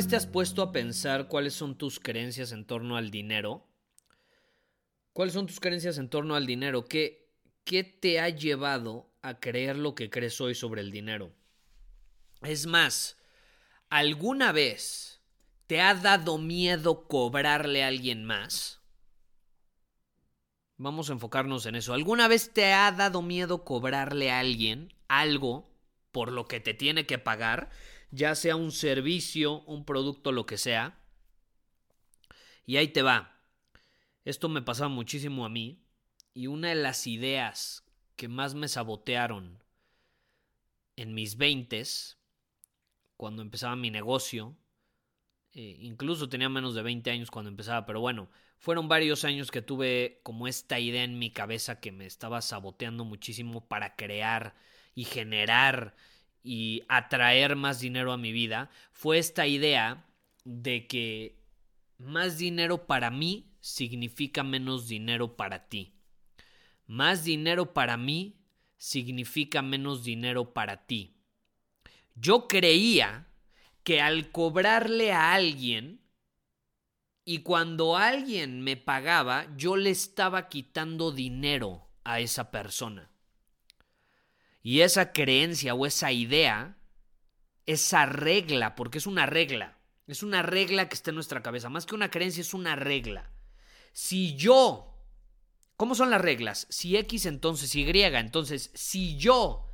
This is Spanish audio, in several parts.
Vez te has puesto a pensar cuáles son tus creencias en torno al dinero? ¿Cuáles son tus creencias en torno al dinero? ¿Qué, qué te ha llevado a creer lo que crees hoy sobre el dinero? Es más, ¿alguna vez te ha dado miedo cobrarle a alguien más? Vamos a enfocarnos en eso. ¿Alguna vez te ha dado miedo cobrarle a alguien algo por lo que te tiene que pagar? Ya sea un servicio, un producto, lo que sea. Y ahí te va. Esto me pasaba muchísimo a mí y una de las ideas que más me sabotearon en mis veintes, cuando empezaba mi negocio, eh, incluso tenía menos de 20 años cuando empezaba, pero bueno, fueron varios años que tuve como esta idea en mi cabeza que me estaba saboteando muchísimo para crear y generar y atraer más dinero a mi vida fue esta idea de que más dinero para mí significa menos dinero para ti. Más dinero para mí significa menos dinero para ti. Yo creía que al cobrarle a alguien y cuando alguien me pagaba, yo le estaba quitando dinero a esa persona. Y esa creencia o esa idea, esa regla, porque es una regla, es una regla que está en nuestra cabeza, más que una creencia es una regla. Si yo, ¿cómo son las reglas? Si X entonces Y, entonces si yo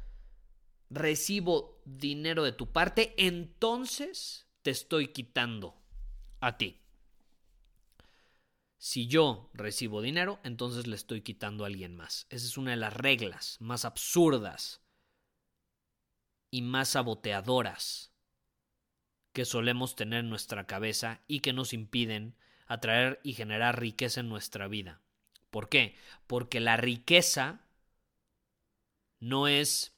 recibo dinero de tu parte, entonces te estoy quitando a ti. Si yo recibo dinero, entonces le estoy quitando a alguien más. Esa es una de las reglas más absurdas y más saboteadoras que solemos tener en nuestra cabeza y que nos impiden atraer y generar riqueza en nuestra vida. ¿Por qué? Porque la riqueza no es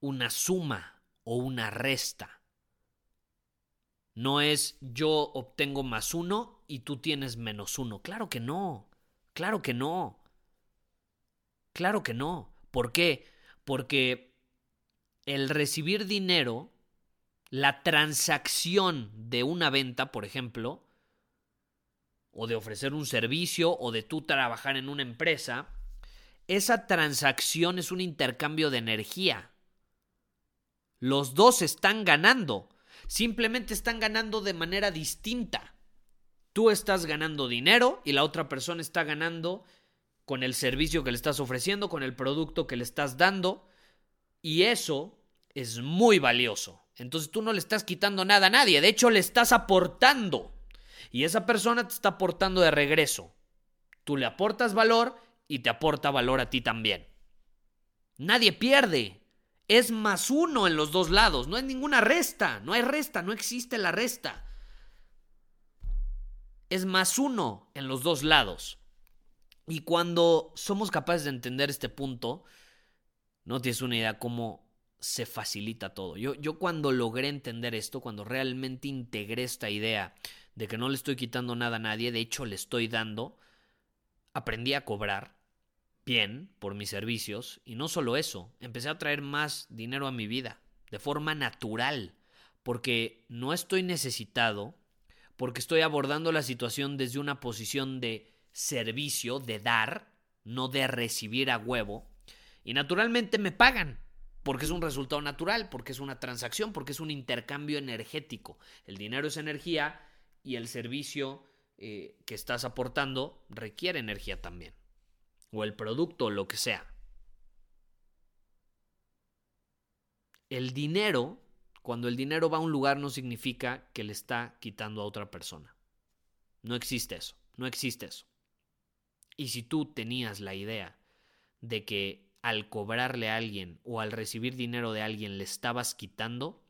una suma o una resta. No es yo obtengo más uno y tú tienes menos uno. Claro que no. Claro que no. Claro que no. ¿Por qué? Porque el recibir dinero, la transacción de una venta, por ejemplo, o de ofrecer un servicio, o de tú trabajar en una empresa, esa transacción es un intercambio de energía. Los dos están ganando. Simplemente están ganando de manera distinta. Tú estás ganando dinero y la otra persona está ganando con el servicio que le estás ofreciendo, con el producto que le estás dando. Y eso es muy valioso. Entonces tú no le estás quitando nada a nadie, de hecho le estás aportando. Y esa persona te está aportando de regreso. Tú le aportas valor y te aporta valor a ti también. Nadie pierde es más uno en los dos lados. No hay ninguna resta. No hay resta. No existe la resta. Es más uno en los dos lados. Y cuando somos capaces de entender este punto, no tienes una idea cómo se facilita todo. Yo, yo cuando logré entender esto, cuando realmente integré esta idea de que no le estoy quitando nada a nadie, de hecho le estoy dando, aprendí a cobrar, bien por mis servicios y no solo eso, empecé a traer más dinero a mi vida de forma natural, porque no estoy necesitado, porque estoy abordando la situación desde una posición de servicio, de dar, no de recibir a huevo, y naturalmente me pagan, porque es un resultado natural, porque es una transacción, porque es un intercambio energético. El dinero es energía y el servicio eh, que estás aportando requiere energía también. O el producto, lo que sea. El dinero, cuando el dinero va a un lugar no significa que le está quitando a otra persona. No existe eso, no existe eso. Y si tú tenías la idea de que al cobrarle a alguien o al recibir dinero de alguien le estabas quitando,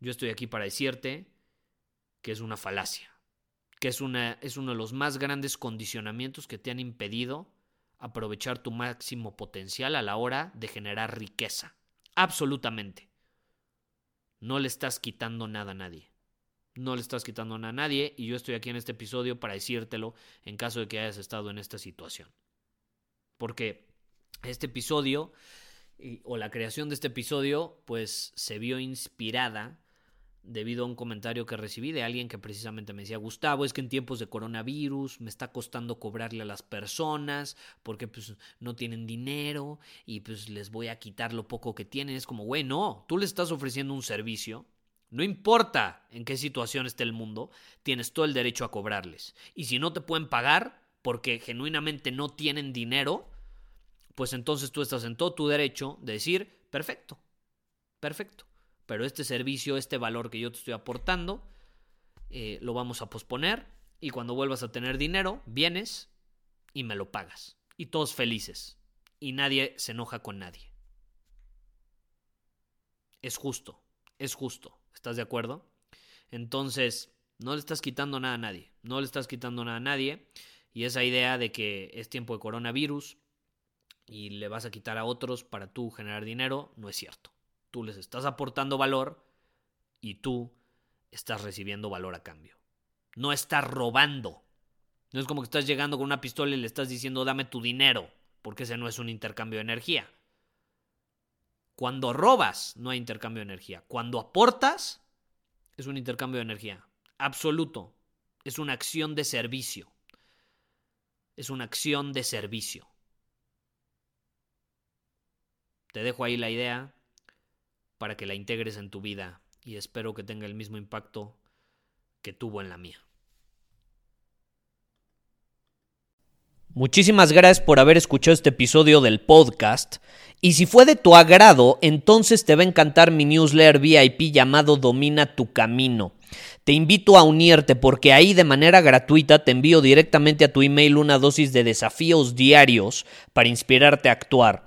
yo estoy aquí para decirte que es una falacia, que es, una, es uno de los más grandes condicionamientos que te han impedido aprovechar tu máximo potencial a la hora de generar riqueza. Absolutamente. No le estás quitando nada a nadie. No le estás quitando nada a nadie y yo estoy aquí en este episodio para decírtelo en caso de que hayas estado en esta situación. Porque este episodio o la creación de este episodio pues se vio inspirada debido a un comentario que recibí de alguien que precisamente me decía, Gustavo, es que en tiempos de coronavirus me está costando cobrarle a las personas porque pues no tienen dinero y pues les voy a quitar lo poco que tienen. Es como, güey, no, tú les estás ofreciendo un servicio. No importa en qué situación esté el mundo, tienes todo el derecho a cobrarles. Y si no te pueden pagar porque genuinamente no tienen dinero, pues entonces tú estás en todo tu derecho de decir, perfecto, perfecto pero este servicio, este valor que yo te estoy aportando, eh, lo vamos a posponer y cuando vuelvas a tener dinero, vienes y me lo pagas. Y todos felices. Y nadie se enoja con nadie. Es justo, es justo. ¿Estás de acuerdo? Entonces, no le estás quitando nada a nadie. No le estás quitando nada a nadie. Y esa idea de que es tiempo de coronavirus y le vas a quitar a otros para tú generar dinero, no es cierto. Tú les estás aportando valor y tú estás recibiendo valor a cambio. No estás robando. No es como que estás llegando con una pistola y le estás diciendo dame tu dinero, porque ese no es un intercambio de energía. Cuando robas, no hay intercambio de energía. Cuando aportas, es un intercambio de energía. Absoluto. Es una acción de servicio. Es una acción de servicio. Te dejo ahí la idea para que la integres en tu vida y espero que tenga el mismo impacto que tuvo en la mía. Muchísimas gracias por haber escuchado este episodio del podcast. Y si fue de tu agrado, entonces te va a encantar mi newsletter VIP llamado Domina tu Camino. Te invito a unirte porque ahí de manera gratuita te envío directamente a tu email una dosis de desafíos diarios para inspirarte a actuar.